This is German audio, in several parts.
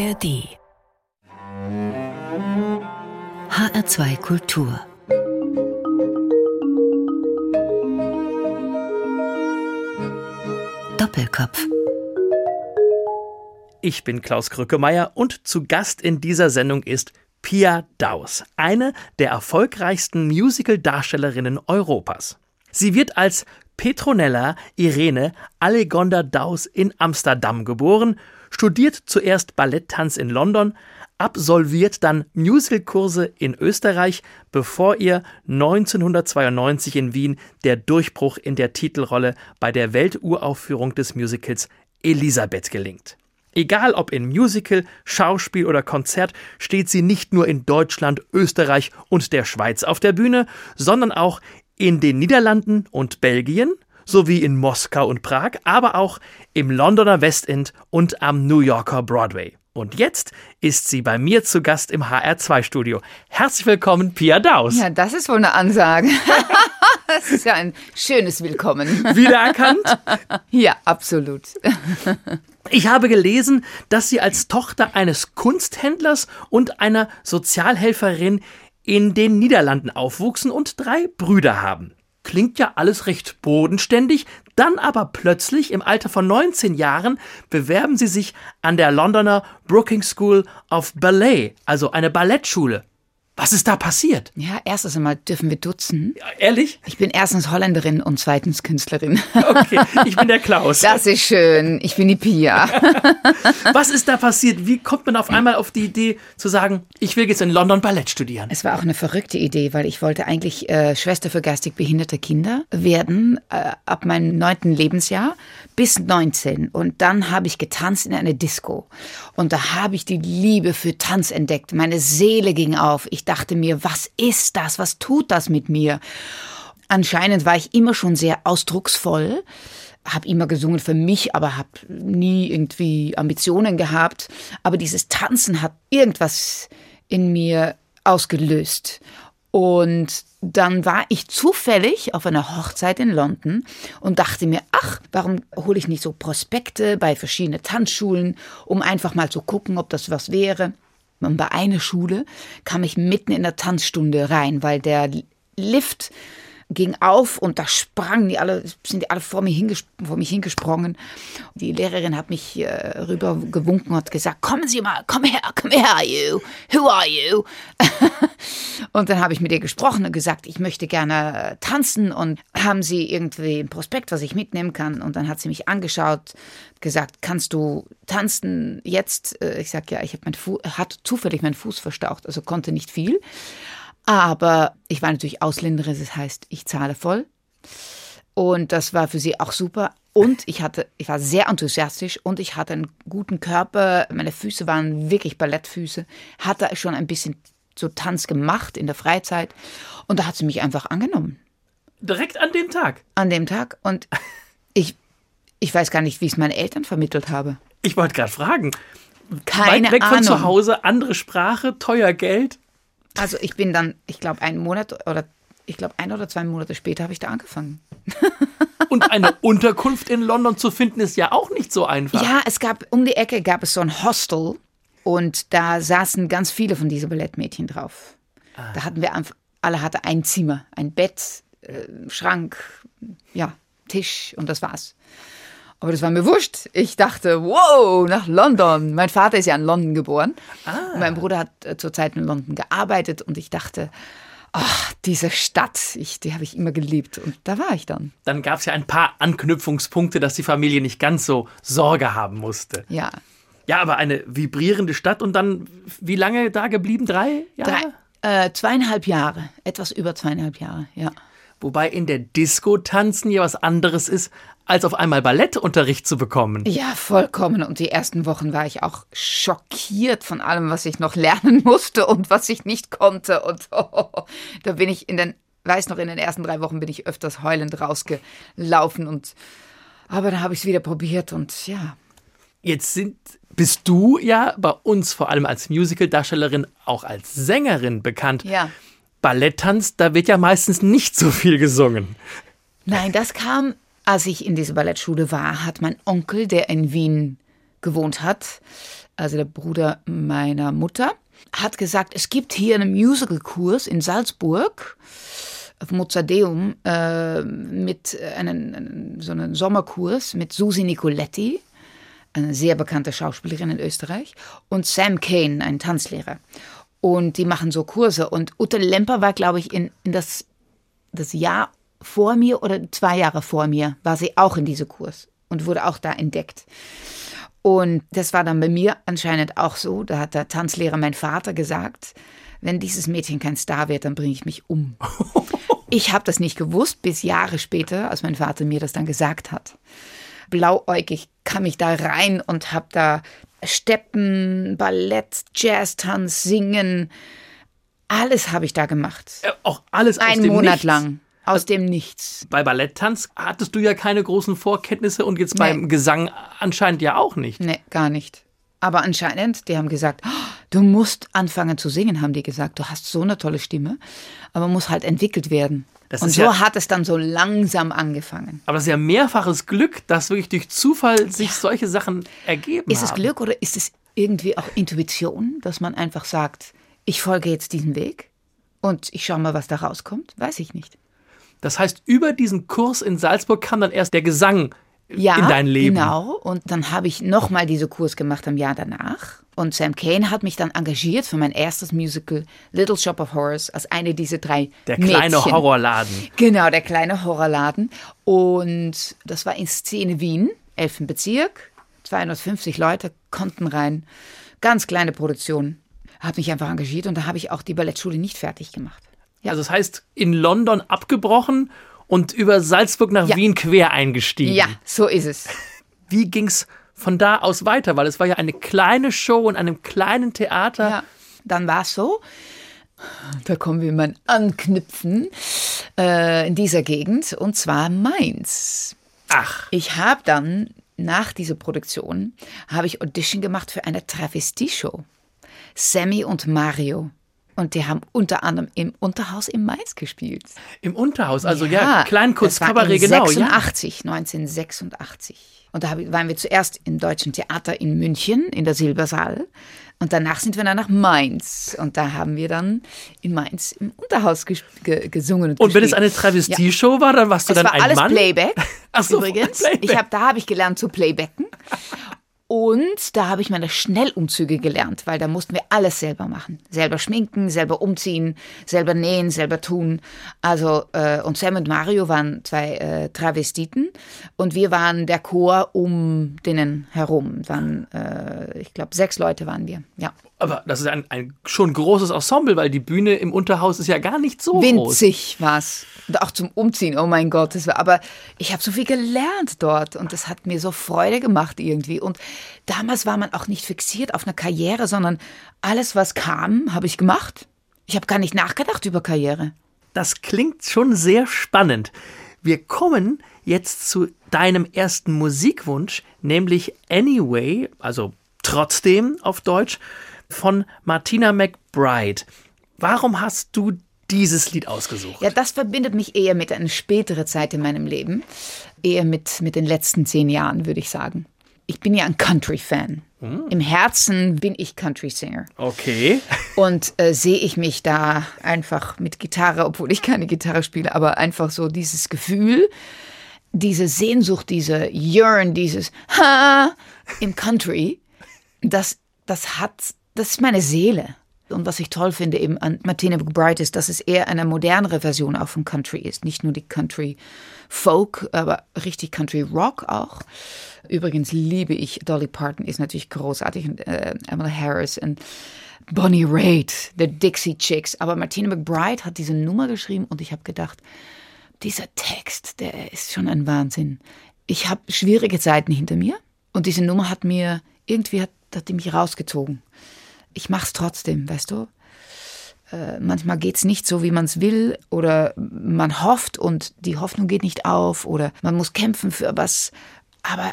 ARD HR2 Kultur Doppelkopf Ich bin Klaus Krückemeier und zu Gast in dieser Sendung ist Pia Daus, eine der erfolgreichsten Musical-Darstellerinnen Europas. Sie wird als Petronella Irene Allegonda Daus in Amsterdam geboren, studiert zuerst Balletttanz in London, absolviert dann Musicalkurse in Österreich, bevor ihr 1992 in Wien der Durchbruch in der Titelrolle bei der Welturaufführung des Musicals Elisabeth gelingt. Egal ob in Musical, Schauspiel oder Konzert, steht sie nicht nur in Deutschland, Österreich und der Schweiz auf der Bühne, sondern auch in den Niederlanden und Belgien sowie in Moskau und Prag, aber auch im Londoner Westend und am New Yorker Broadway. Und jetzt ist sie bei mir zu Gast im HR2-Studio. Herzlich willkommen, Pia Daus. Ja, das ist wohl eine Ansage. das ist ja ein schönes Willkommen. Wiedererkannt? ja, absolut. Ich habe gelesen, dass Sie als Tochter eines Kunsthändlers und einer Sozialhelferin in den Niederlanden aufwuchsen und drei Brüder haben. Klingt ja alles recht bodenständig, dann aber plötzlich im Alter von 19 Jahren bewerben sie sich an der Londoner Brookings School of Ballet, also eine Ballettschule. Was ist da passiert? Ja, erstens einmal dürfen wir duzen. Ja, ehrlich? Ich bin erstens Holländerin und zweitens Künstlerin. Okay, ich bin der Klaus. Das ist schön. Ich bin die Pia. Was ist da passiert? Wie kommt man auf einmal auf die Idee zu sagen, ich will jetzt in London Ballett studieren? Es war auch eine verrückte Idee, weil ich wollte eigentlich äh, Schwester für geistig behinderte Kinder werden äh, ab meinem neunten Lebensjahr bis 19. Und dann habe ich getanzt in einer Disco. Und da habe ich die Liebe für Tanz entdeckt. Meine Seele ging auf. Ich dachte mir, was ist das? Was tut das mit mir? Anscheinend war ich immer schon sehr ausdrucksvoll, habe immer gesungen für mich, aber habe nie irgendwie Ambitionen gehabt. Aber dieses Tanzen hat irgendwas in mir ausgelöst. Und dann war ich zufällig auf einer Hochzeit in London und dachte mir, ach, warum hole ich nicht so Prospekte bei verschiedenen Tanzschulen, um einfach mal zu gucken, ob das was wäre. Und bei einer Schule kam ich mitten in der Tanzstunde rein, weil der Lift ging auf und da sprangen die alle, sind die alle vor, mir vor mich hingesprungen. Die Lehrerin hat mich äh, rüber gewunken und gesagt, kommen Sie mal, komm her, komm her, you, who are you? und dann habe ich mit ihr gesprochen und gesagt, ich möchte gerne äh, tanzen und haben Sie irgendwie ein Prospekt, was ich mitnehmen kann? Und dann hat sie mich angeschaut, gesagt, kannst du tanzen jetzt? Äh, ich sage, ja, ich habe mein Fuß, hat zufällig meinen Fuß verstaucht, also konnte nicht viel. Aber ich war natürlich Ausländerin, das heißt, ich zahle voll. Und das war für sie auch super. Und ich hatte, ich war sehr enthusiastisch und ich hatte einen guten Körper. Meine Füße waren wirklich Ballettfüße. Hatte schon ein bisschen so Tanz gemacht in der Freizeit. Und da hat sie mich einfach angenommen. Direkt an dem Tag? An dem Tag. Und ich, ich weiß gar nicht, wie ich es meinen Eltern vermittelt habe. Ich wollte gerade fragen. Keine Weit weg Ahnung. von zu Hause, andere Sprache, teuer Geld. Also ich bin dann, ich glaube, einen Monat oder ich glaube, ein oder zwei Monate später habe ich da angefangen. Und eine Unterkunft in London zu finden, ist ja auch nicht so einfach. Ja, es gab, um die Ecke gab es so ein Hostel und da saßen ganz viele von diesen Ballettmädchen drauf. Ah. Da hatten wir einfach, alle hatten ein Zimmer, ein Bett, äh, Schrank, ja, Tisch und das war's. Aber das war mir wurscht. Ich dachte, wow, nach London. Mein Vater ist ja in London geboren. Ah. Mein Bruder hat äh, zurzeit in London gearbeitet und ich dachte, ach, diese Stadt, ich, die habe ich immer geliebt. Und da war ich dann. Dann gab es ja ein paar Anknüpfungspunkte, dass die Familie nicht ganz so Sorge haben musste. Ja. Ja, aber eine vibrierende Stadt und dann, wie lange da geblieben? Drei Jahre? Drei, äh, zweieinhalb Jahre, etwas über zweieinhalb Jahre, ja. Wobei in der Disco tanzen ja was anderes ist, als auf einmal Ballettunterricht zu bekommen. Ja, vollkommen. Und die ersten Wochen war ich auch schockiert von allem, was ich noch lernen musste und was ich nicht konnte. Und oh, da bin ich in den, weiß noch, in den ersten drei Wochen bin ich öfters heulend rausgelaufen und aber dann habe ich es wieder probiert und ja. Jetzt sind, bist du ja bei uns vor allem als Musical-Darstellerin auch als Sängerin bekannt. Ja. Balletttanz, da wird ja meistens nicht so viel gesungen. Nein, das kam, als ich in dieser Ballettschule war, hat mein Onkel, der in Wien gewohnt hat, also der Bruder meiner Mutter, hat gesagt, es gibt hier einen Musicalkurs in Salzburg auf Mozarteum äh, mit einen, so einen Sommerkurs mit Susi Nicoletti, eine sehr bekannte Schauspielerin in Österreich, und Sam Kane, ein Tanzlehrer. Und die machen so Kurse. Und Ute Lemper war, glaube ich, in, in das, das Jahr vor mir oder zwei Jahre vor mir, war sie auch in diesem Kurs und wurde auch da entdeckt. Und das war dann bei mir anscheinend auch so. Da hat der Tanzlehrer, mein Vater, gesagt, wenn dieses Mädchen kein Star wird, dann bringe ich mich um. Ich habe das nicht gewusst, bis Jahre später, als mein Vater mir das dann gesagt hat. Blauäugig kam ich da rein und habe da Steppen, Ballett, Jazztanz, Singen, alles habe ich da gemacht. Äh, auch alles aus Ein dem Monat Nichts. lang. Aus dem Nichts. Bei Balletttanz hattest du ja keine großen Vorkenntnisse und jetzt Nee. beim Gesang anscheinend ja auch nicht. Nee, gar nicht. Aber anscheinend, die haben gesagt, "Oh, du musst anfangen zu singen, haben die gesagt. Du hast so eine tolle Stimme, aber muss halt entwickelt werden. Das Und so ja- hat es dann so langsam angefangen. Aber das ist ja mehrfaches Glück, dass wirklich durch Zufall sich solche Sachen ergeben Ist es haben. Glück oder ist es irgendwie auch Intuition, dass man einfach sagt, ich folge jetzt diesen Weg und ich schaue mal, was da rauskommt? Weiß ich nicht. Das heißt, über diesen Kurs in Salzburg kam dann erst der Gesang Ja, in dein Leben. genau. Und dann habe ich nochmal diesen Kurs gemacht am Jahr danach. Und Sam Kane hat mich dann engagiert für mein erstes Musical Little Shop of Horrors als eine dieser drei Der kleine Mädchen. Horrorladen. Genau, der kleine Horrorladen. Und das war in Szene Wien, 11. Bezirk. 250 Leute konnten rein. Ganz kleine Produktion. Habe mich einfach engagiert und da habe ich auch die Ballettschule nicht fertig gemacht. Ja. Also das heißt, in London abgebrochen und über Salzburg nach Ja. Wien quer eingestiegen. Ja, so ist es. Wie ging's von da aus weiter? Weil es war ja eine kleine Show in einem kleinen Theater. Ja, dann war es so. Da kommen wir mal anknüpfen äh, in dieser Gegend und zwar Mainz. Ach, Ich habe dann nach dieser Produktion habe ich Audition gemacht für eine Travestie-Show. Sammy und Mario. Und die haben unter anderem im Unterhaus in Mainz gespielt. im Unterhaus. Also ja, Kleinkunst, das war Kabarett, in genau. Ja. 86, 1986. Und da waren wir zuerst im Deutschen Theater in München, in der Silbersaal. Und danach sind wir dann nach Mainz. Und da haben wir dann in Mainz im Unterhaus ges ge gesungen. Und, Und wenn es eine Travestie-Show war, dann warst du Es dann war ein alles Mann. Playback. Ach so, übrigens. Playback. Ich hab, da habe ich gelernt zu playbacken. Und da habe ich meine Schnellumzüge gelernt, weil da mussten wir alles selber machen. Selber schminken, selber umziehen, selber nähen, selber tun. Also, äh, und Sam und Mario waren zwei äh, Travestiten und wir waren der Chor um denen herum. Waren, äh, ich glaube, sechs Leute waren wir. Ja. Aber das ist ein, ein schon großes Ensemble, weil die Bühne im Unterhaus ist ja gar nicht so groß. Winzig war's. Und auch zum Umziehen, oh mein Gott. Das war, aber ich habe so viel gelernt dort und das hat mir so Freude gemacht irgendwie. Und damals war man auch nicht fixiert auf eine Karriere, sondern alles, was kam, habe ich gemacht. Ich habe gar nicht nachgedacht über Karriere. Das klingt schon sehr spannend. Wir kommen jetzt zu deinem ersten Musikwunsch, nämlich Anyway, also trotzdem auf Deutsch, von Martina McBride. Warum hast du dieses Lied ausgesucht? Ja, das verbindet mich eher mit einer späteren Zeit in meinem Leben. Eher mit, mit den letzten zehn Jahren, würde ich sagen. Ich bin ja ein Country-Fan. Im Herzen bin ich Country-Singer. Okay. Und äh, sehe ich mich da einfach mit Gitarre, obwohl ich keine Gitarre spiele, aber einfach so dieses Gefühl, diese Sehnsucht, diese Yearn, dieses Ha im Country, das, das hat, das ist meine Seele. Und was ich toll finde eben an Martina McBride ist, dass es eher eine modernere Version auch von Country ist. Nicht nur die Country Folk, aber richtig Country Rock auch. Übrigens liebe ich, Dolly Parton ist natürlich großartig und äh, Emily Harris und Bonnie Raitt, The Dixie Chicks. Aber Martina McBride hat diese Nummer geschrieben und ich habe gedacht, dieser Text, der ist schon ein Wahnsinn. Ich habe schwierige Zeiten hinter mir und diese Nummer hat mir, irgendwie hat, hat die mich rausgezogen. Ich mach's trotzdem, weißt du? Äh, manchmal geht's nicht so, wie man's will oder man hofft und die Hoffnung geht nicht auf oder man muss kämpfen für was. Aber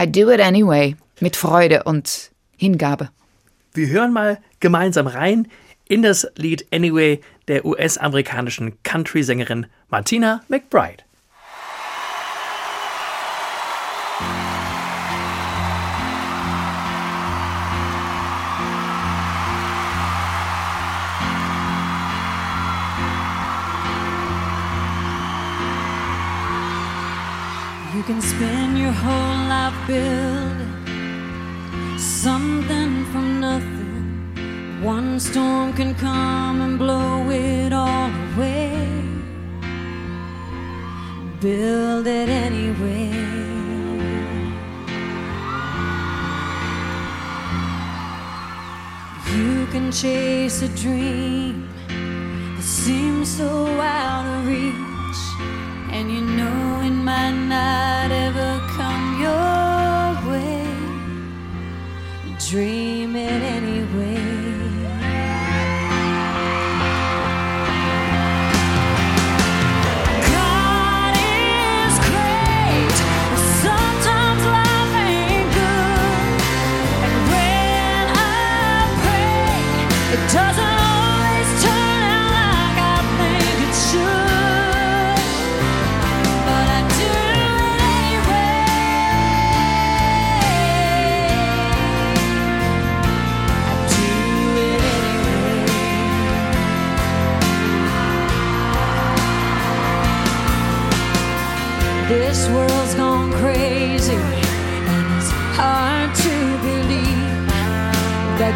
I do it anyway, mit Freude und Hingabe. Wir hören mal gemeinsam rein in das Lied Anyway der US-amerikanischen Country-Sängerin Martina McBride. Can spend your whole life building something from nothing. One storm can come and blow it all away. Build it anyway. You can chase a dream that seems so out of reach, and you know it might not ever come your way. Dream it anyway.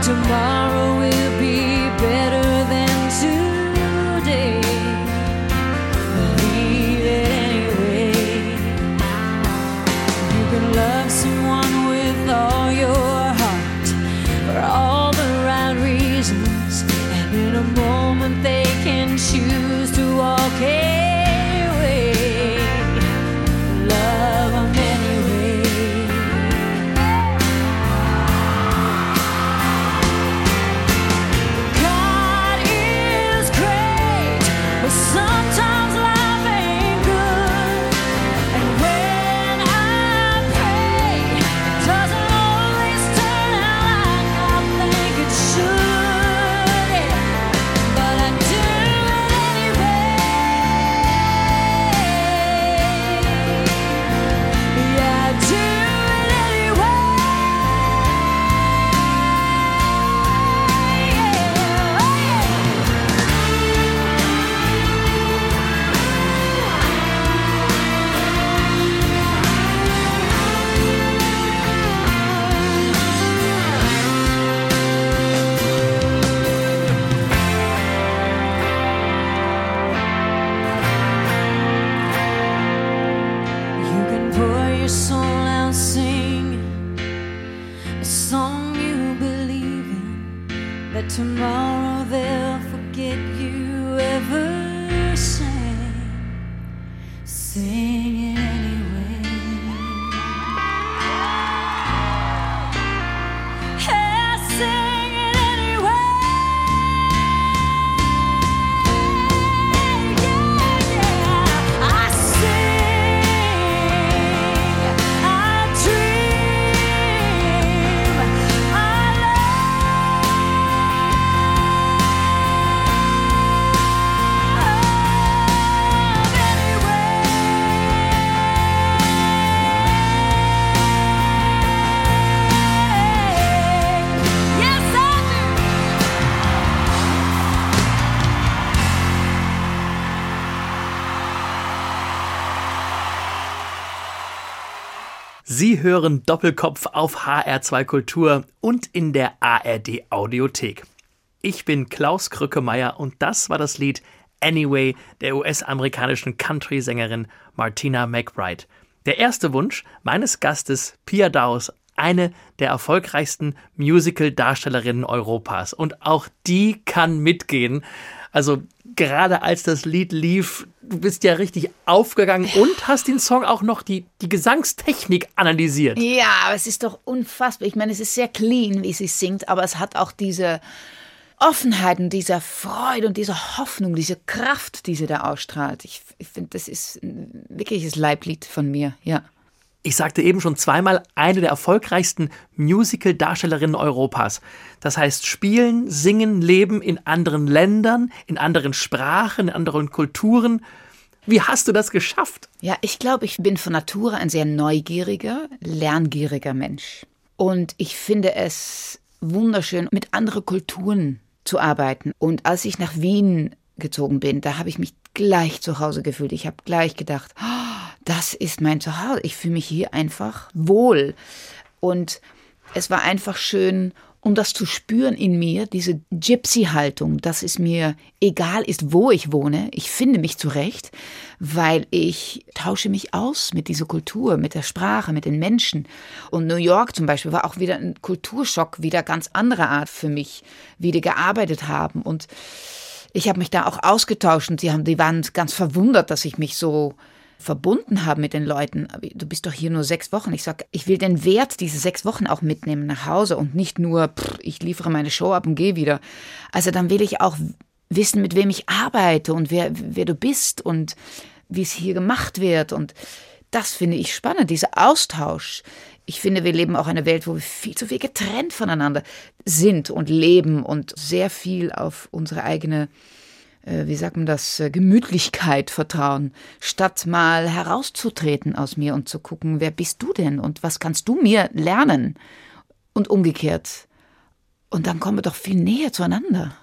Tomorrow will Sing Sie hören Doppelkopf auf HR2 Kultur und in der ARD Audiothek. Ich bin Klaus Krückemeier und das war das Lied Anyway der US-amerikanischen Country-Sängerin Martina McBride. Der erste Wunsch meines Gastes Pia Daus, eine der erfolgreichsten Musical-Darstellerinnen Europas. Und auch die kann mitgehen. Also gerade als das Lied lief, du bist ja richtig aufgegangen und hast den Song auch noch die, die Gesangstechnik analysiert. Ja, aber es ist doch unfassbar. Ich meine, es ist sehr clean, wie sie singt, aber es hat auch diese Offenheit und diese Freude und diese Hoffnung, diese Kraft, die sie da ausstrahlt. Ich, ich finde, das ist ein wirkliches Leiblied von mir, ja. Ich sagte eben schon zweimal, eine der erfolgreichsten Musical-Darstellerinnen Europas. Das heißt, spielen, singen, leben in anderen Ländern, in anderen Sprachen, in anderen Kulturen. Wie hast du das geschafft? Ja, ich glaube, ich bin von Natur ein sehr neugieriger, lerngieriger Mensch. Und ich finde es wunderschön, mit anderen Kulturen zu arbeiten. Und als ich nach Wien gezogen bin, da habe ich mich gleich zu Hause gefühlt. Ich habe gleich gedacht, "Ah, das ist mein Zuhause. Ich fühle mich hier einfach wohl. Und es war einfach schön, um das zu spüren in mir, diese Gypsy-Haltung, dass es mir egal ist, wo ich wohne. Ich finde mich zurecht, weil ich tausche mich aus mit dieser Kultur, mit der Sprache, mit den Menschen. Und New York zum Beispiel war auch wieder ein Kulturschock, wieder ganz anderer Art für mich, wie die gearbeitet haben. Und ich habe mich da auch ausgetauscht und die, haben, die waren ganz verwundert, dass ich mich so verbunden habe mit den Leuten. Du bist doch hier nur sechs Wochen. Ich sage, ich will den Wert dieser sechs Wochen auch mitnehmen nach Hause und nicht nur, pff, ich liefere meine Show ab und gehe wieder. Also dann will ich auch wissen, mit wem ich arbeite und wer, wer du bist und wie es hier gemacht wird. Und das finde ich spannend, dieser Austausch. Ich finde, wir leben auch in einer Welt, wo wir viel zu viel getrennt voneinander sind und leben und sehr viel auf unsere eigene wie sagt man das, äh, Gemütlichkeit vertrauen, statt mal herauszutreten aus mir und zu gucken, wer bist du denn und was kannst du mir lernen? Und umgekehrt. Und dann kommen wir doch viel näher zueinander.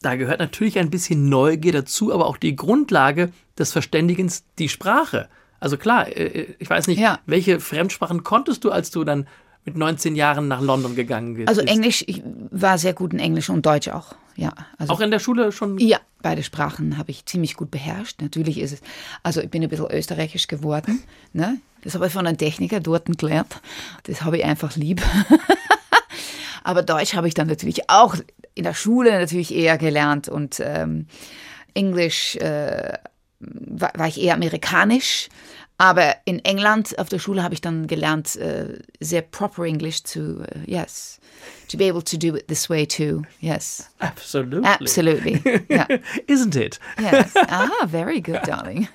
Da gehört natürlich ein bisschen Neugier dazu, aber auch die Grundlage des Verständigens, die Sprache. Also klar, äh, ich weiß nicht, ja. welche Fremdsprachen konntest du, als du dann mit 19 Jahren nach London gegangen bist? Also Englisch, ich war sehr gut in Englisch und Deutsch auch. Ja, also auch in der Schule schon? Ja, beide Sprachen habe ich ziemlich gut beherrscht. Natürlich ist es, also ich bin ein bisschen österreichisch geworden. Ne? Das habe ich von einem Techniker dort gelernt. Das habe ich einfach lieb. Aber Deutsch habe ich dann natürlich auch in der Schule natürlich eher gelernt und ähm, Englisch äh, war, war ich eher amerikanisch. Aber in England auf der Schule habe ich dann gelernt, uh, sehr proper English to, uh, yes, to be able to do it this way too. Yes. Absolutely. Absolutely. Yeah. Isn't it? Yes. Ah, very good, darling.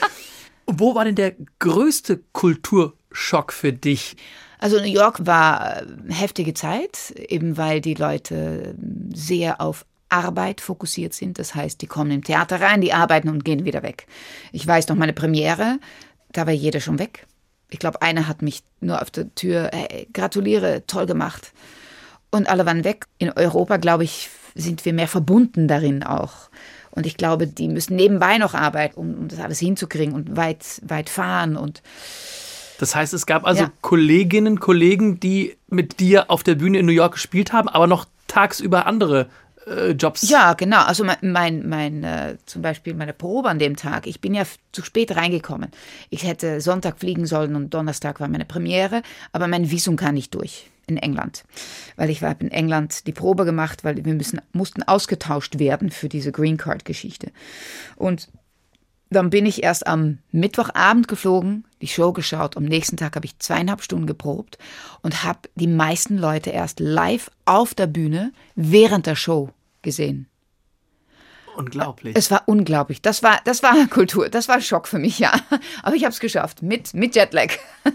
Wo war denn der größte Kulturschock für dich? Also New York war äh, heftige Zeit, eben weil die Leute sehr auf Arbeit fokussiert sind. Das heißt, die kommen im Theater rein, die arbeiten und gehen wieder weg. Ich weiß noch meine Premiere, da war jeder schon weg. Ich glaube, einer hat mich nur auf der Tür, hey, gratuliere, toll gemacht. Und alle waren weg. In Europa, glaube ich, sind wir mehr verbunden darin auch. Und ich glaube, die müssen nebenbei noch arbeiten, um, um das alles hinzukriegen und weit, weit fahren und das heißt, es gab also ja. Kolleginnen, Kollegen, die mit dir auf der Bühne in New York gespielt haben, aber noch tagsüber andere äh, Jobs. Ja, genau. Also mein, mein, mein äh, zum Beispiel meine Probe an dem Tag. Ich bin ja zu spät reingekommen. Ich hätte Sonntag fliegen sollen und Donnerstag war meine Premiere, aber mein Visum kam nicht durch in England, weil ich habe in England die Probe gemacht, weil wir müssen, mussten ausgetauscht werden für diese Green Card Geschichte. Und dann bin ich erst am Mittwochabend geflogen, die Show geschaut. Am nächsten Tag habe ich zweieinhalb Stunden geprobt und habe die meisten Leute erst live auf der Bühne während der Show gesehen. Unglaublich. Es war unglaublich. Das war, das war Kultur. Das war Schock für mich, ja. Aber ich habe es geschafft mit, mit Jetlag.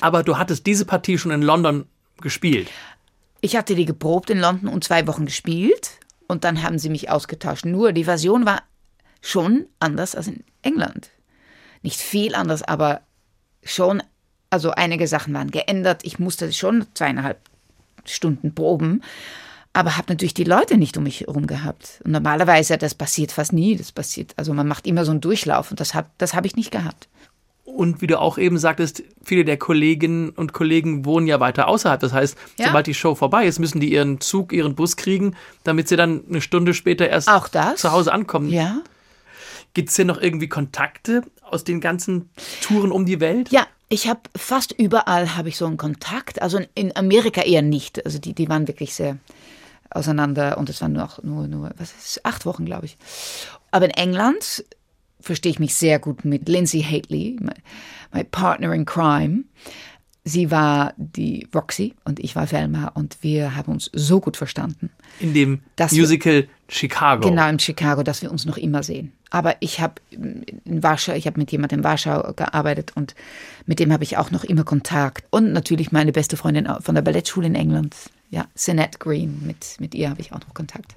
Aber du hattest diese Partie schon in London gespielt. Ich hatte die geprobt in London und zwei Wochen gespielt. Und dann haben sie mich ausgetauscht. Nur die Version war schon anders als in England. Nicht viel anders, aber schon, also einige Sachen waren geändert. Ich musste schon zweieinhalb Stunden proben, aber habe natürlich die Leute nicht um mich herum gehabt. Und normalerweise, das passiert fast nie. Das passiert, also man macht immer so einen Durchlauf und das habe das hab ich nicht gehabt. Und wie du auch eben sagtest, viele der Kolleginnen und Kollegen wohnen ja weiter außerhalb. Das heißt, ja. sobald die Show vorbei ist, müssen die ihren Zug, ihren Bus kriegen, damit sie dann eine Stunde später erst zu Hause ankommen. Ja. Gibt es hier noch irgendwie Kontakte aus den ganzen Touren um die Welt? Ja, ich habe fast überall habe ich so einen Kontakt. Also in Amerika eher nicht. Also die, die waren wirklich sehr auseinander und es waren noch nur, nur, was ist, acht Wochen, glaube ich. Aber in England verstehe ich mich sehr gut mit Lindsay Haley, my, my partner in crime. Sie war die Roxy und ich war Velma und wir haben uns so gut verstanden. In dem Musical wir, Chicago. Genau, in Chicago, dass wir uns noch immer sehen. Aber ich habe in Warschau, ich habe mit jemandem in Warschau gearbeitet und mit dem habe ich auch noch immer Kontakt. Und natürlich meine beste Freundin von der Ballettschule in England, ja, Sinette Green, mit, mit ihr habe ich auch noch Kontakt.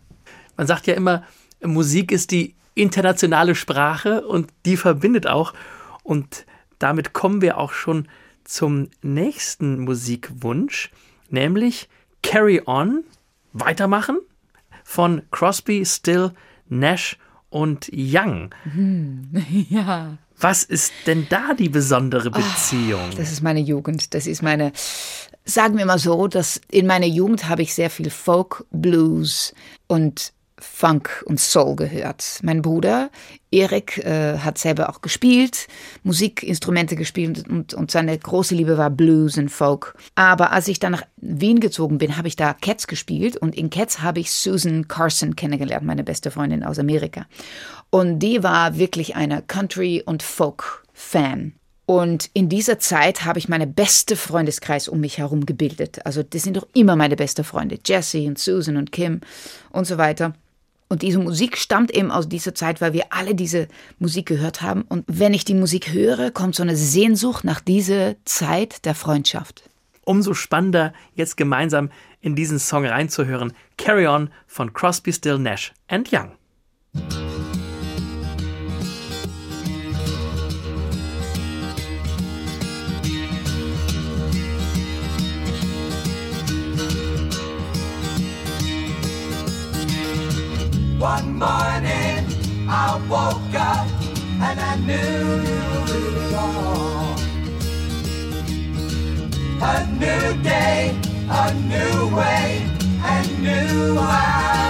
Man sagt ja immer, Musik ist die internationale Sprache und die verbindet auch. Und damit kommen wir auch schon zum nächsten Musikwunsch, nämlich Carry On, weitermachen von Crosby, Still, Nash und Young. Ja. Was ist denn da die besondere Beziehung? Das ist meine Jugend. Das ist meine, sagen wir mal so, dass in meiner Jugend habe ich sehr viel Folk, Blues und Funk und Soul gehört. Mein Bruder Erik äh, hat selber auch gespielt, Musikinstrumente gespielt und, und seine große Liebe war Blues und Folk. Aber als ich dann nach Wien gezogen bin, habe ich da Cats gespielt und in Cats habe ich Susan Carson kennengelernt, meine beste Freundin aus Amerika. Und die war wirklich eine Country- und Folk-Fan. Und in dieser Zeit habe ich meine beste Freundeskreis um mich herum gebildet. Also das sind doch immer meine beste Freunde. Jessie und Susan und Kim und so weiter. Und diese Musik stammt eben aus dieser Zeit, weil wir alle diese Musik gehört haben. Und wenn ich die Musik höre, kommt so eine Sehnsucht nach dieser Zeit der Freundschaft. Umso spannender, jetzt gemeinsam in diesen Song reinzuhören. Carry On von Crosby, Still, Nash and Young. One morning I woke up and I knew it all. A new day, a new way, and new eyes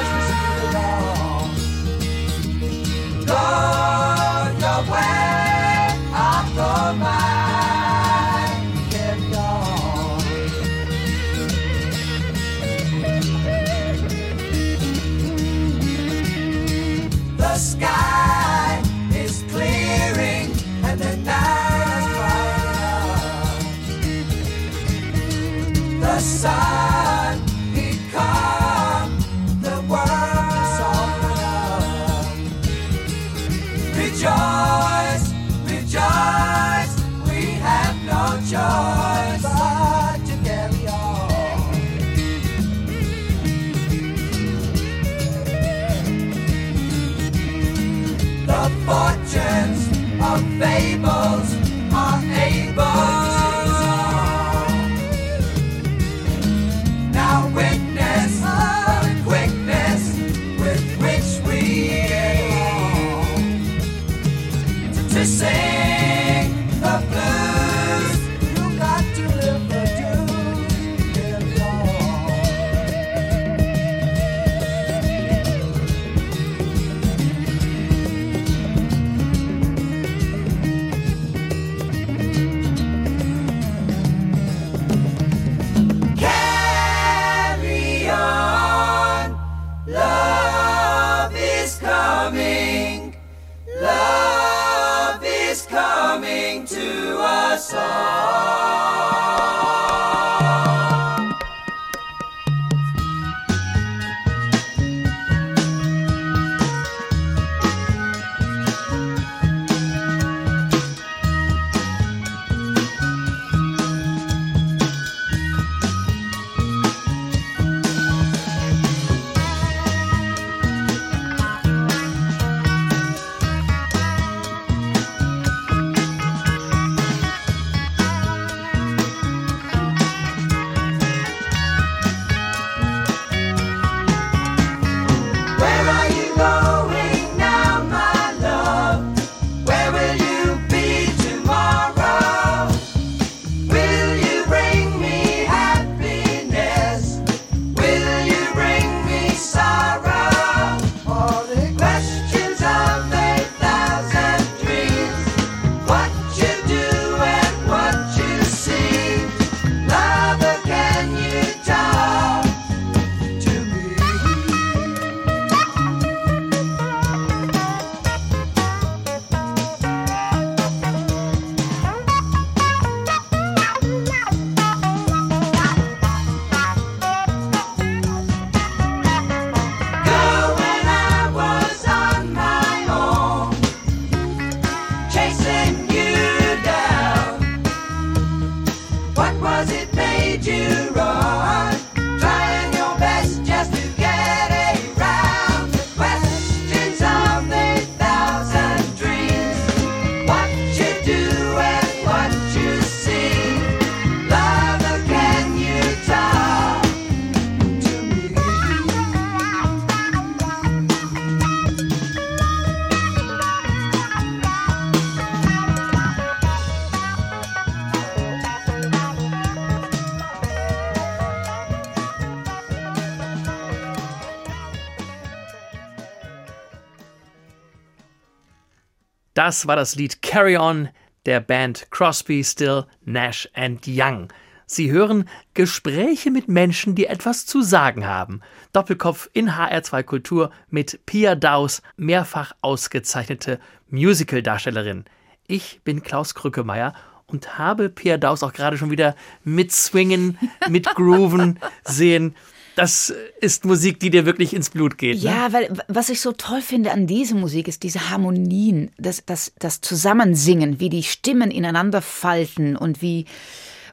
Das war das Lied Carry On der Band Crosby, Still, Nash and Young. Sie hören Gespräche mit Menschen, die etwas zu sagen haben. Doppelkopf in HR2 Kultur mit Pia Daus, mehrfach ausgezeichnete Musical-Darstellerin. Ich bin Klaus Krückemeier und habe Pia Daus auch gerade schon wieder mit Swingen, mit Grooven sehen. Das ist Musik, die dir wirklich ins Blut geht. Ne? Ja, weil was ich so toll finde an dieser Musik ist diese Harmonien, das, das, das Zusammensingen, wie die Stimmen ineinander falten und wie,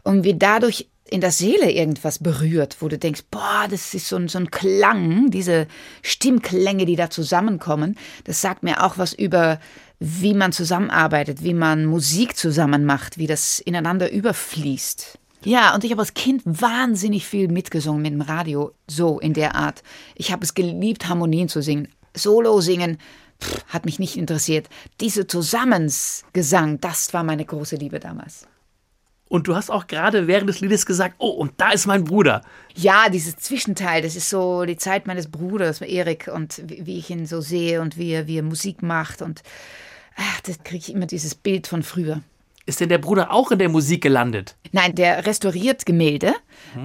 und wie dadurch in der Seele irgendwas berührt, wo du denkst, boah, das ist so ein, so ein Klang, diese Stimmklänge, die da zusammenkommen, das sagt mir auch was über, wie man zusammenarbeitet, wie man Musik zusammen macht, wie das ineinander überfließt. Ja, und ich habe als Kind wahnsinnig viel mitgesungen mit dem Radio, so in der Art. Ich habe es geliebt, Harmonien zu singen. Solo singen pff, hat mich nicht interessiert. Diese Zusammensgesang, das war meine große Liebe damals. Und du hast auch gerade während des Liedes gesagt, oh, und da ist mein Bruder. Ja, dieses Zwischenteil, das ist so die Zeit meines Bruders, Erik, und wie, ich ihn so sehe und wie er, wie er Musik macht. Und ach, da kriege ich immer dieses Bild von früher. Ist denn der Bruder auch in der Musik gelandet? Nein, der restauriert Gemälde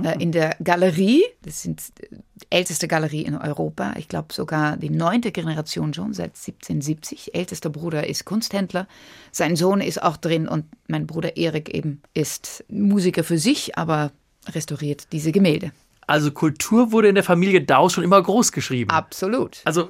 äh, in der Galerie. Das sind äh, älteste Galerie in Europa. Ich glaube sogar die neunte Generation schon seit 1770. Ältester Bruder ist Kunsthändler. Sein Sohn ist auch drin und mein Bruder Erik eben ist Musiker für sich, aber restauriert diese Gemälde. Also Kultur wurde in der Familie Daus schon immer groß geschrieben. Absolut. Also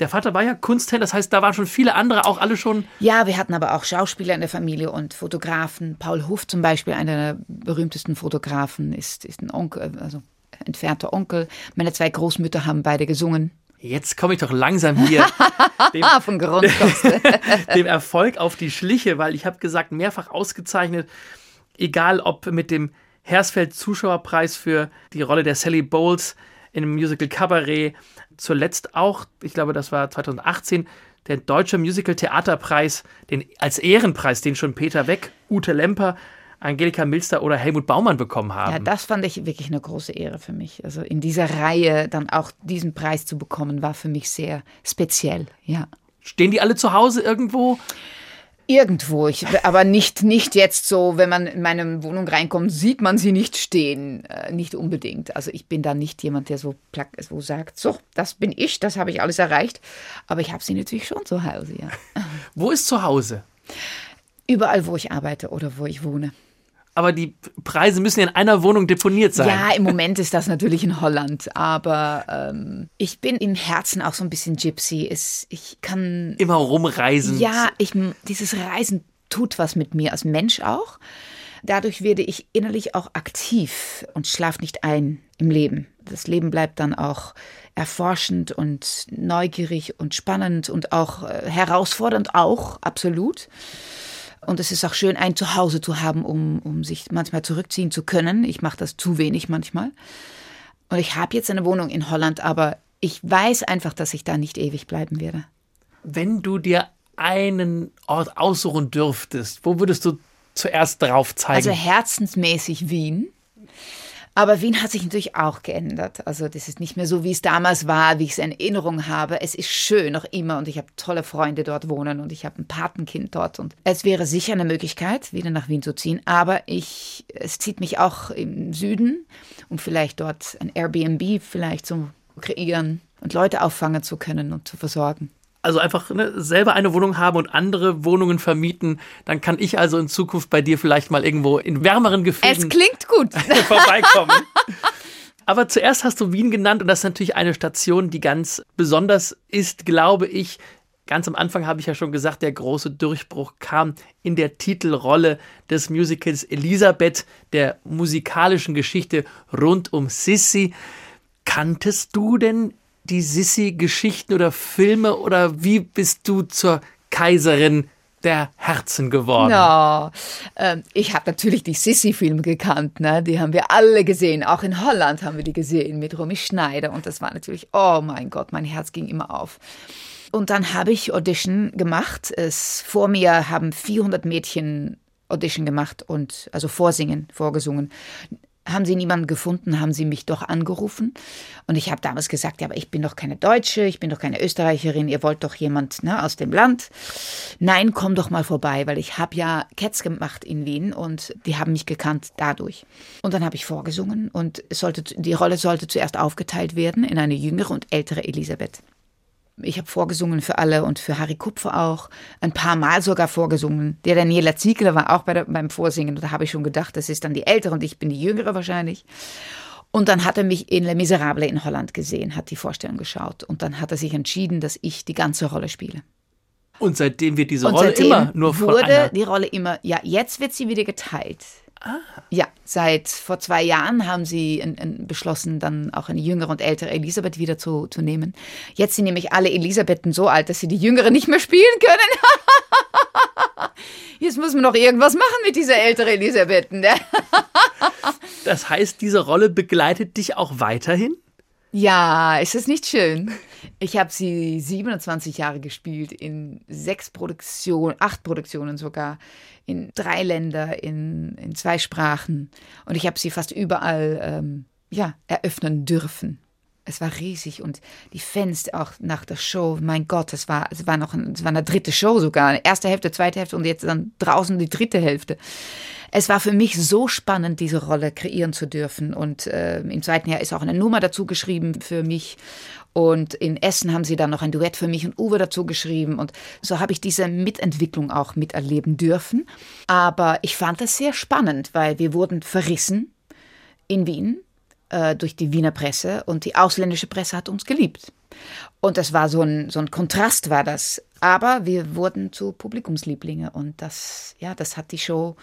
der Vater war ja Kunsthändler, das heißt, da waren schon viele andere, auch alle schon. Ja, wir hatten aber auch Schauspieler in der Familie und Fotografen. Paul Huff zum Beispiel, einer der berühmtesten Fotografen, ist, ist ein Onkel, also entfernter Onkel. Meine zwei Großmütter haben beide gesungen. Jetzt komme ich doch langsam hier dem, von dem Erfolg auf die Schliche, weil ich habe gesagt, mehrfach ausgezeichnet, egal ob mit dem Hersfeld Zuschauerpreis für die Rolle der Sally Bowles in dem Musical Cabaret, zuletzt auch, ich glaube, das war 2018, der Deutsche Musical Theaterpreis, den als Ehrenpreis, den schon Peter Weck, Ute Lemper, Angelika Milster oder Helmut Baumann bekommen haben. Ja, das fand ich wirklich eine große Ehre für mich. Also in dieser Reihe dann auch diesen Preis zu bekommen, war für mich sehr speziell, ja. Stehen die alle zu Hause irgendwo? Irgendwo, ich, aber nicht, nicht jetzt so, wenn man in meine Wohnung reinkommt, sieht man sie nicht stehen. Äh, nicht unbedingt. Also ich bin da nicht jemand, der so, plack, so sagt, so, das bin ich, das habe ich alles erreicht. Aber ich habe sie natürlich schon zu Hause, ja. Wo ist zu Hause? Überall, wo ich arbeite oder wo ich wohne. Aber die Preise müssen ja in einer Wohnung deponiert sein. Ja, im Moment ist das natürlich in Holland, aber ähm, ich bin im Herzen auch so ein bisschen Gypsy. Es, ich kann Immer rumreisen. Ja, ich, dieses Reisen tut was mit mir als Mensch auch. Dadurch werde ich innerlich auch aktiv und schlafe nicht ein im Leben. Das Leben bleibt dann auch erforschend und neugierig und spannend und auch äh, herausfordernd auch, absolut. Und es ist auch schön, ein Zuhause zu haben, um, um sich manchmal zurückziehen zu können. Ich mache das zu wenig manchmal. Und ich habe jetzt eine Wohnung in Holland, aber ich weiß einfach, dass ich da nicht ewig bleiben werde. Wenn du dir einen Ort aussuchen dürftest, wo würdest du zuerst drauf zeigen? Also herzensmäßig Wien. Aber Wien hat sich natürlich auch geändert. Also das ist nicht mehr so, wie es damals war, wie ich es in Erinnerung habe. Es ist schön noch immer und ich habe tolle Freunde dort wohnen und ich habe ein Patenkind dort. Und es wäre sicher eine Möglichkeit, wieder nach Wien zu ziehen. Aber ich, es zieht mich auch im Süden, um vielleicht dort ein Airbnb vielleicht zu kreieren und Leute auffangen zu können und zu versorgen. Also einfach ne, selber eine Wohnung haben und andere Wohnungen vermieten, dann kann ich also in Zukunft bei dir vielleicht mal irgendwo in wärmeren Es Gefilden klingt gut. vorbeikommen. Aber zuerst hast du Wien genannt und das ist natürlich eine Station, die ganz besonders ist, glaube ich. Ganz am Anfang habe ich ja schon gesagt, der große Durchbruch kam in der Titelrolle des Musicals Elisabeth, der musikalischen Geschichte rund um Sissi. Kanntest du denn die Sissi-Geschichten oder Filme oder wie bist du zur Kaiserin der Herzen geworden? Ja, ähm, ich habe natürlich die Sissi-Filme gekannt, ne? die haben wir alle gesehen. Auch in Holland haben wir die gesehen mit Romy Schneider und das war natürlich, oh mein Gott, mein Herz ging immer auf. Und dann habe ich Audition gemacht. Es, vor mir haben 400 Mädchen Audition gemacht und also vorsingen, vorgesungen. Haben sie niemanden gefunden, haben sie mich doch angerufen. Und ich habe damals gesagt, ja, aber ich bin doch keine Deutsche, ich bin doch keine Österreicherin, ihr wollt doch jemand ne, aus dem Land. Nein, komm doch mal vorbei, weil ich habe ja Cats gemacht in Wien und die haben mich gekannt dadurch. Und dann habe ich vorgesungen und sollte, die Rolle sollte zuerst aufgeteilt werden in eine jüngere und ältere Elisabeth. Ich habe vorgesungen für alle und für Harry Kupfer auch. Ein paar Mal sogar vorgesungen. Der Daniela Ziegler war auch bei der, beim Vorsingen. Und da habe ich schon gedacht, das ist dann die Ältere und ich bin die Jüngere wahrscheinlich. Und dann hat er mich in Le Miserable in Holland gesehen, hat die Vorstellung geschaut. Und dann hat er sich entschieden, dass ich die ganze Rolle spiele. Und seitdem wird diese Und Rolle immer nur von wurde einer... die Rolle immer, ja, jetzt wird sie wieder geteilt. Ah. Ja, seit vor zwei Jahren haben sie in, in beschlossen, dann auch eine jüngere und ältere Elisabeth wieder zu, zu nehmen. Jetzt sind nämlich alle Elisabethen so alt, dass sie die jüngere nicht mehr spielen können. Jetzt muss man noch irgendwas machen mit dieser älteren Elisabethen. Ne? Das heißt, diese Rolle begleitet dich auch weiterhin? Ja, ist es nicht schön? Ich habe sie 27 Jahre gespielt, in sechs Produktionen, acht Produktionen sogar, in drei Länder, in, in zwei Sprachen. Und ich habe sie fast überall ähm, ja, eröffnen dürfen. Es war riesig und die Fans auch nach der Show, mein Gott, es war, es war noch ein, es war eine dritte Show sogar. Erste Hälfte, zweite Hälfte und jetzt dann draußen die dritte Hälfte. Es war für mich so spannend, diese Rolle kreieren zu dürfen. Und äh, im zweiten Jahr ist auch eine Nummer dazu geschrieben für mich. Und in Essen haben sie dann noch ein Duett für mich und Uwe dazu geschrieben. Und so habe ich diese Mitentwicklung auch miterleben dürfen. Aber ich fand das sehr spannend, weil wir wurden verrissen in Wien äh, durch die Wiener Presse und die ausländische Presse hat uns geliebt. Und das war so ein, so ein Kontrast war das. Aber wir wurden zu Publikumslieblinge und das, ja, das hat die Show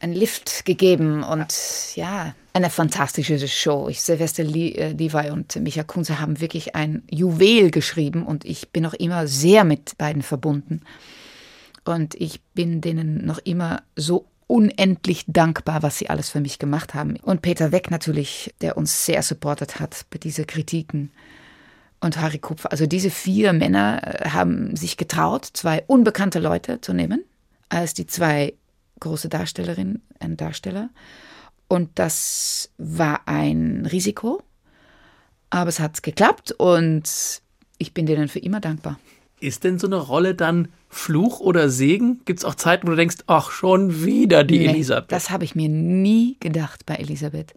einen Lift gegeben und ja, eine fantastische Show. Ich, Silvester äh, Levi und Micha Kunze haben wirklich ein Juwel geschrieben und ich bin noch immer sehr mit beiden verbunden. Und ich bin denen noch immer so unendlich dankbar, was sie alles für mich gemacht haben. Und Peter Weck natürlich, der uns sehr supportet hat bei diesen Kritiken. Und Harry Kupfer. Also diese vier Männer äh, haben sich getraut, zwei unbekannte Leute zu nehmen, als die zwei große Darstellerinnen und Darsteller. Und das war ein Risiko, aber es hat geklappt und ich bin denen für immer dankbar. Ist denn so eine Rolle dann Fluch oder Segen? Gibt es auch Zeiten, wo du denkst, ach, schon wieder die Nee, Elisabeth? Das habe ich mir nie gedacht bei Elisabeth.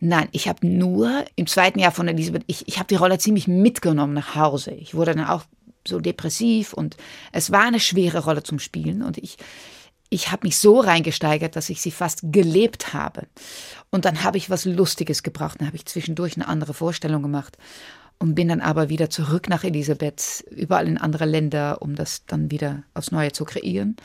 Nein, ich habe nur im zweiten Jahr von Elisabeth, ich, ich habe die Rolle ziemlich mitgenommen nach Hause. Ich wurde dann auch so depressiv und es war eine schwere Rolle zum Spielen und ich, ich habe mich so reingesteigert, dass ich sie fast gelebt habe. Und dann habe ich was Lustiges gebracht, dann habe ich zwischendurch eine andere Vorstellung gemacht und bin dann aber wieder zurück nach Elisabeth, überall in andere Länder, um das dann wieder aufs Neue zu kreieren.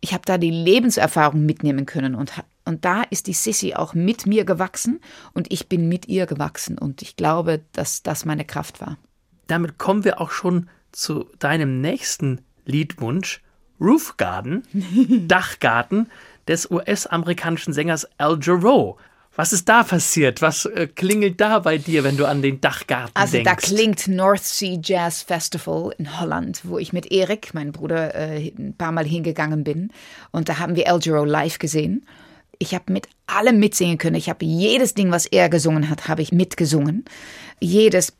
Ich habe da die Lebenserfahrung mitnehmen können und, und da ist die Sissy auch mit mir gewachsen und ich bin mit ihr gewachsen und ich glaube, dass das meine Kraft war. Damit kommen wir auch schon zu deinem nächsten Liedwunsch, Roof Garden, Dachgarten des US-amerikanischen Sängers Al Jarreau. Was ist da passiert? Was äh, klingelt da bei dir, wenn du an den Dachgarten Also denkst? da klingt North Sea Jazz Festival in Holland, wo ich mit Erik, meinem Bruder, äh, ein paar Mal hingegangen bin. Und da haben wir El Giro live gesehen. Ich habe mit allem mitsingen können. Ich habe jedes Ding, was er gesungen hat, habe ich mitgesungen. Jedes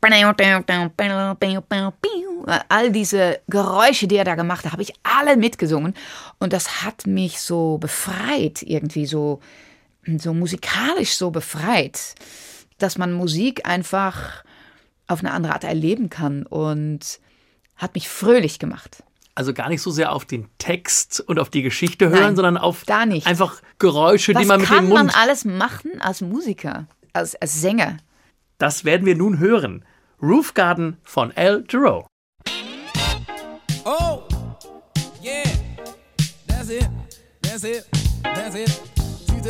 all diese Geräusche, die er da gemacht hat, habe ich alle mitgesungen. Und das hat mich so befreit, irgendwie so, so musikalisch so befreit, dass man Musik einfach auf eine andere Art erleben kann und hat mich fröhlich gemacht. Also gar nicht so sehr auf den Text und auf die Geschichte hören, Nein, sondern auf einfach Geräusche, die Was man mit kann dem Mund. man alles machen als Musiker, als, als Sänger? Das werden wir nun hören. Roof Garden von Al Jarreau. Oh, yeah, that's it, that's it, that's it.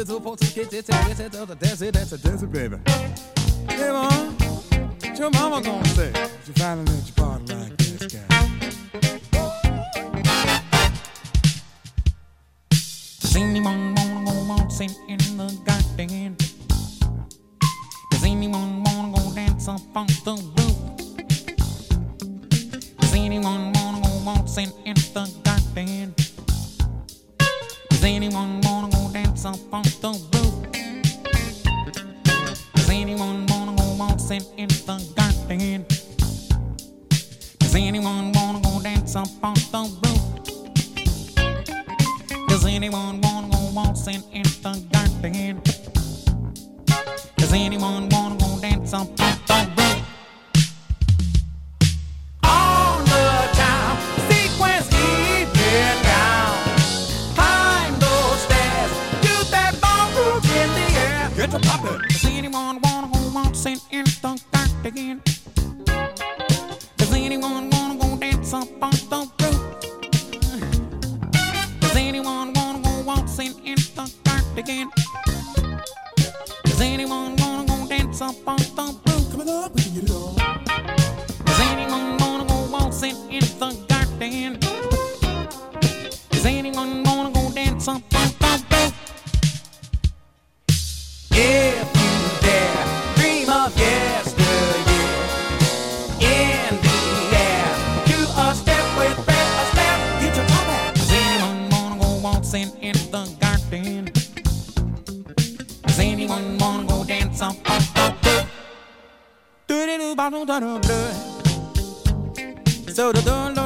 Super to get it, that's it, that's it, that's it, that's it, baby. Hey, mom, what your mama gonna say? She finally let you party like this guy. Does anyone wanna go waltzing in the garden? Does anyone up on the roof? Does anyone wanna go waltzing in the garden? Does anyone wanna go dance up on the roof? Does anyone wanna go waltzing in the garden? Does anyone wanna go dance up on the roof? Does anyone wanna go waltzing in the garden? Does anyone wanna go dance up on garden? Does anyone wanna go dance up on the roof? Does anyone wanna go waltzing in the garden? Does anyone wanna go dance up on the roof? Coming up, we can get it on. Does anyone wanna go waltzing in the garden? Does anyone wanna go dance up bottle down bleu. So the don't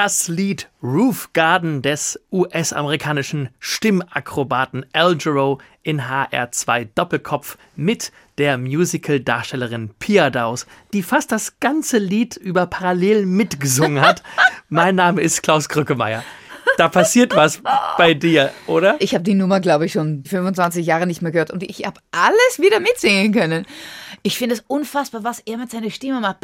Das Lied Roof Garden des US-amerikanischen Stimmakrobaten Al Jarreau in HR2 Doppelkopf mit der Musical-Darstellerin Pia Daus, die fast das ganze Lied über parallel mitgesungen hat. mein Name ist Klaus Krückemeier. Da passiert was bei dir, oder? Ich habe die Nummer, glaube ich, schon 25 Jahre nicht mehr gehört und ich habe alles wieder mitsingen können. Ich finde es unfassbar, was er mit seiner Stimme macht.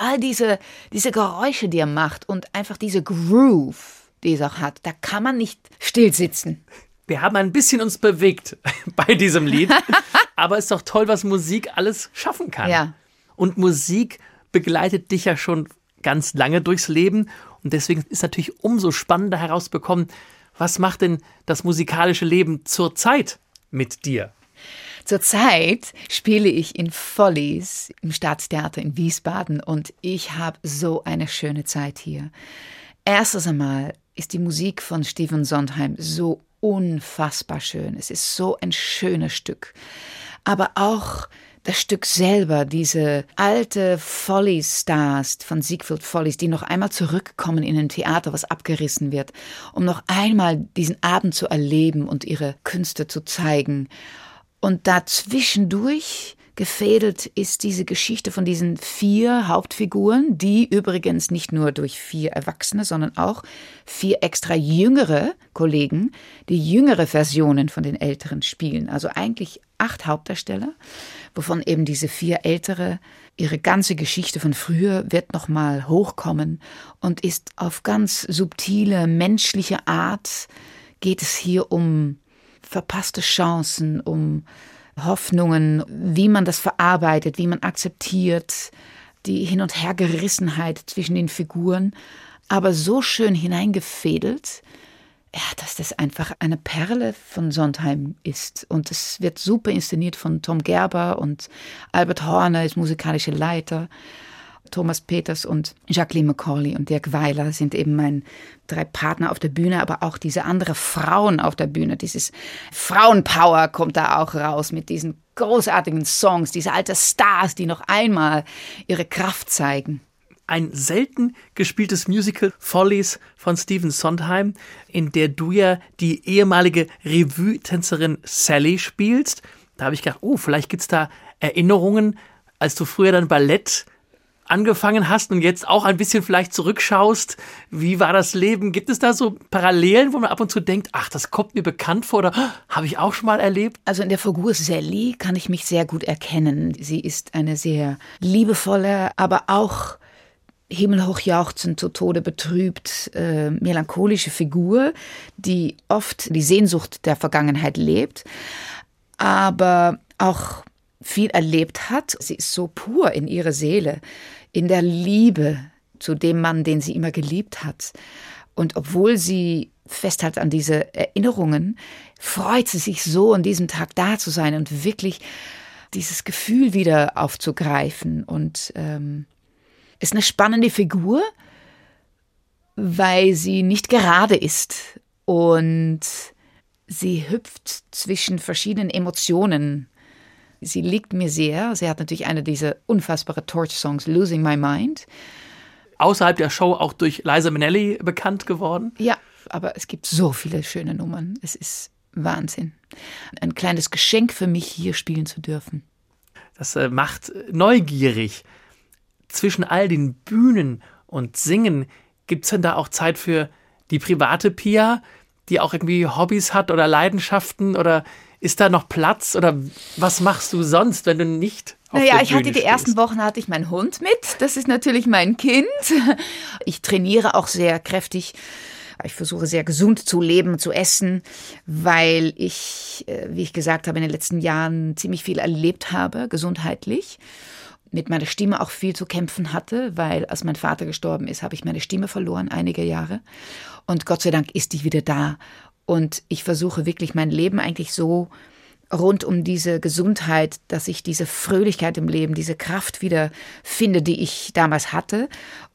All diese, diese Geräusche, die er macht und einfach diese Groove, die es auch hat. Da kann man nicht still sitzen. Wir haben ein bisschen uns bewegt bei diesem Lied. Aber es ist doch toll, was Musik alles schaffen kann. Ja. Und Musik begleitet dich ja schon ganz lange durchs Leben. Und deswegen ist natürlich umso spannender herausbekommen, was macht denn das musikalische Leben zurzeit mit dir? Zurzeit spiele ich in Follies im Staatstheater in Wiesbaden und ich habe so eine schöne Zeit hier. Erstes einmal ist die Musik von Stephen Sondheim so unfassbar schön. Es ist so ein schönes Stück. Aber auch das Stück selber, diese alte Follies-Stars von Siegfried Follies, die noch einmal zurückkommen in ein Theater, was abgerissen wird, um noch einmal diesen Abend zu erleben und ihre Künste zu zeigen. Und dazwischendurch gefädelt ist diese Geschichte von diesen vier Hauptfiguren, die übrigens nicht nur durch vier Erwachsene, sondern auch vier extra jüngere Kollegen, die jüngere Versionen von den Älteren spielen. Also eigentlich acht Hauptdarsteller, wovon eben diese vier Ältere ihre ganze Geschichte von früher wird nochmal hochkommen und ist auf ganz subtile, menschliche Art geht es hier um verpasste Chancen, um Hoffnungen, wie man das verarbeitet, wie man akzeptiert, die Hin- und Hergerissenheit zwischen den Figuren, aber so schön hineingefädelt, ja, dass das einfach eine Perle von Sondheim ist. Und es wird super inszeniert von Tom Gerber und Albert Horner ist musikalischer Leiter. Thomas Peters und Jacqueline Macaulay und Dirk Weiler sind eben meine drei Partner auf der Bühne, aber auch diese andere Frauen auf der Bühne. Dieses Frauenpower kommt da auch raus mit diesen großartigen Songs, diese alten Stars, die noch einmal ihre Kraft zeigen. Ein selten gespieltes Musical Follies von Stephen Sondheim, in der du ja die ehemalige Revue-Tänzerin Sally spielst. Da habe ich gedacht, oh, vielleicht gibt es da Erinnerungen, als du früher dann Ballett angefangen hast und jetzt auch ein bisschen vielleicht zurückschaust, wie war das Leben? Gibt es da so Parallelen, wo man ab und zu denkt, ach, das kommt mir bekannt vor oder "Ah, habe ich auch schon mal erlebt? Also in der Figur Sally kann ich mich sehr gut erkennen. Sie ist eine sehr liebevolle, aber auch himmelhoch jauchzend, zu Tode betrübt, äh, melancholische Figur, die oft die Sehnsucht der Vergangenheit lebt, aber auch viel erlebt hat. Sie ist so pur in ihrer Seele, in der Liebe zu dem Mann, den sie immer geliebt hat. Und obwohl sie festhält an diese Erinnerungen, freut sie sich so, an diesem Tag da zu sein und wirklich dieses Gefühl wieder aufzugreifen. Und ähm, ist eine spannende Figur, weil sie nicht gerade ist und sie hüpft zwischen verschiedenen Emotionen. Sie liegt mir sehr. Sie hat natürlich eine dieser unfassbare Torch-Songs, Losing My Mind. Außerhalb der Show auch durch Liza Minnelli bekannt geworden. Ja, aber es gibt so viele schöne Nummern. Es ist Wahnsinn. Ein kleines Geschenk für mich, hier spielen zu dürfen. Das äh, macht neugierig. Zwischen all den Bühnen und Singen, gibt es denn da auch Zeit für die private Pia, die auch irgendwie Hobbys hat oder Leidenschaften oder ist da noch Platz oder was machst du sonst, wenn du nicht auf Naja, ich hatte die ersten stehst? Wochen hatte ich meinen Hund mit. Das ist natürlich mein Kind. Ich trainiere auch sehr kräftig. Ich versuche sehr gesund zu leben, zu essen, weil ich, äh, wie ich gesagt habe, in den letzten Jahren ziemlich viel erlebt habe, gesundheitlich. Mit meiner Stimme auch viel zu kämpfen hatte, weil als mein Vater gestorben ist, habe ich meine Stimme verloren, einige Jahre. Und Gott sei Dank ist die wieder da. Und ich versuche wirklich mein Leben eigentlich so rund um diese Gesundheit, dass ich diese Fröhlichkeit im Leben, diese Kraft wieder finde, die ich damals hatte.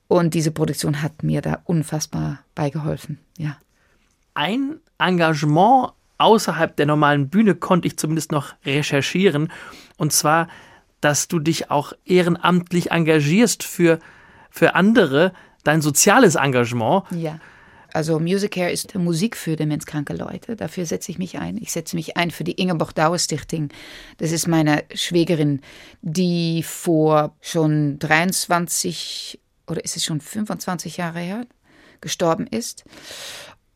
Und diese Produktion hat mir da unfassbar beigeholfen. Ja. ein Engagement außerhalb der normalen Bühne konnte ich zumindest noch recherchieren. Und zwar, dass du dich auch ehrenamtlich engagierst für, für andere, dein soziales Engagement. Ja. Also Musicare ist Musik für demenzkranke Leute. Dafür setze ich mich ein. Ich setze mich ein für die Ingeborg Dauer Stiftung. Das ist meine Schwägerin, die vor schon 23 oder ist es schon 25 Jahre her gestorben ist.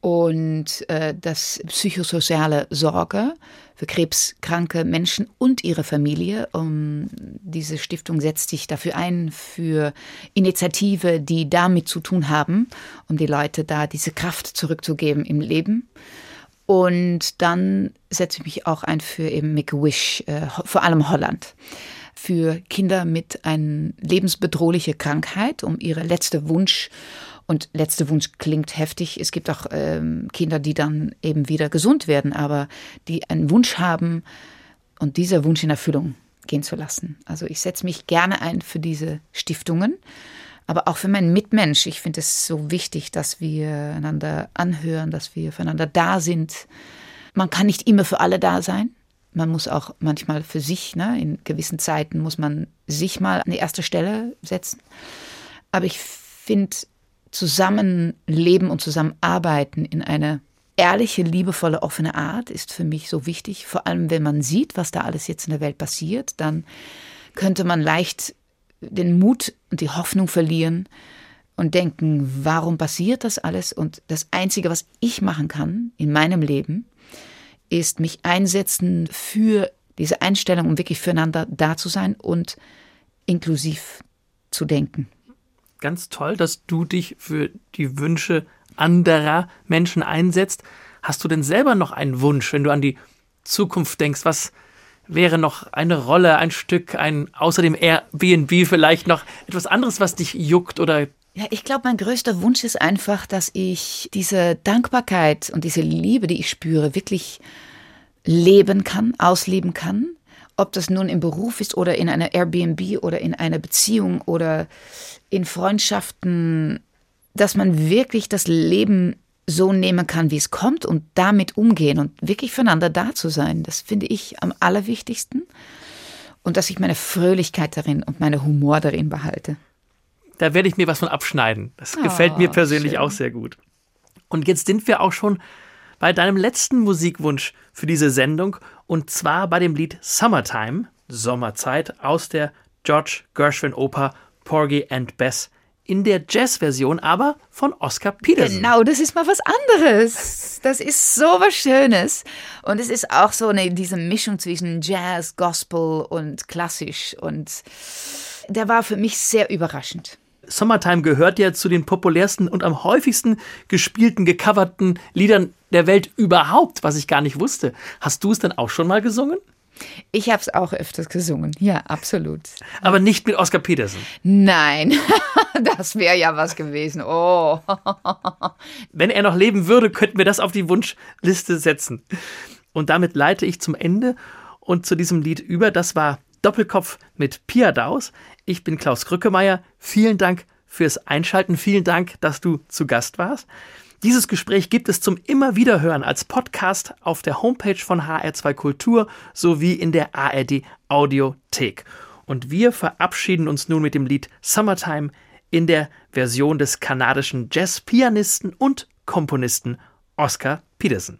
und äh, das psychosoziale Sorge für krebskranke Menschen und ihre Familie. Um, diese Stiftung setzt sich dafür ein, für Initiative, die damit zu tun haben, um die Leute da diese Kraft zurückzugeben im Leben. Und dann setze ich mich auch ein für eben Make-A-Wish, äh, vor allem Holland für Kinder mit einer lebensbedrohliche Krankheit, um ihre letzte Wunsch und letzter Wunsch klingt heftig. Es gibt auch ähm, Kinder, die dann eben wieder gesund werden, aber die einen Wunsch haben und dieser Wunsch in Erfüllung gehen zu lassen. Also ich setze mich gerne ein für diese Stiftungen, aber auch für meinen Mitmensch. Ich finde es so wichtig, dass wir einander anhören, dass wir füreinander da sind. Man kann nicht immer für alle da sein. Man muss auch manchmal für sich, ne, in gewissen Zeiten muss man sich mal an die erste Stelle setzen. Aber ich finde, Zusammenleben und Zusammenarbeiten in eine ehrliche, liebevolle, offene Art ist für mich so wichtig. Vor allem, wenn man sieht, was da alles jetzt in der Welt passiert, dann könnte man leicht den Mut und die Hoffnung verlieren und denken, warum passiert das alles? Und das Einzige, was ich machen kann in meinem Leben, ist mich einsetzen für diese Einstellung, um wirklich füreinander da zu sein und inklusiv zu denken ganz toll, dass du dich für die Wünsche anderer Menschen einsetzt. Hast du denn selber noch einen Wunsch, wenn du an die Zukunft denkst? Was wäre noch eine Rolle, ein Stück, ein außer dem Airbnb vielleicht noch etwas anderes, was dich juckt oder ja, ich glaube, mein größter Wunsch ist einfach, dass ich diese Dankbarkeit und diese Liebe, die ich spüre, wirklich leben kann, ausleben kann. Ob das nun im Beruf ist oder in einer Airbnb oder in einer Beziehung oder in Freundschaften, dass man wirklich das Leben so nehmen kann, wie es kommt und damit umgehen und wirklich füreinander da zu sein. Das finde ich am allerwichtigsten. Und dass ich meine Fröhlichkeit darin und meine Humor darin behalte. Da werde ich mir was von abschneiden. Das oh, gefällt mir persönlich schön. auch sehr gut. Und jetzt sind wir auch schon bei deinem letzten Musikwunsch für diese Sendung und zwar bei dem Lied Summertime, Sommerzeit aus der George Gershwin Oper Porgy and Bess in der Jazz-Version, aber von Oscar Peterson. Genau, das ist mal was anderes. Das ist so was Schönes. Und es ist auch so eine, diese Mischung zwischen Jazz, Gospel und klassisch. Und der war für mich sehr überraschend. Summertime gehört ja zu den populärsten und am häufigsten gespielten, gecoverten Liedern der Welt überhaupt, was ich gar nicht wusste. Hast du es denn auch schon mal gesungen? Ich habe es auch öfters gesungen, ja, absolut. Aber nicht mit Oscar Peterson. Nein, das wäre ja was gewesen. Oh. Wenn er noch leben würde, könnten wir das auf die Wunschliste setzen. Und damit leite ich zum Ende und zu diesem Lied über. Das war Doppelkopf mit Pia Daus. Ich bin Klaus Krückemeier. Vielen Dank fürs Einschalten. Vielen Dank, dass du zu Gast warst. Dieses Gespräch gibt es zum immer wieder hören als Podcast auf der Homepage von HR2 Kultur sowie in der ARD Audiothek. Und wir verabschieden uns nun mit dem Lied Summertime in der Version des kanadischen Jazzpianisten und Komponisten Oscar Peterson.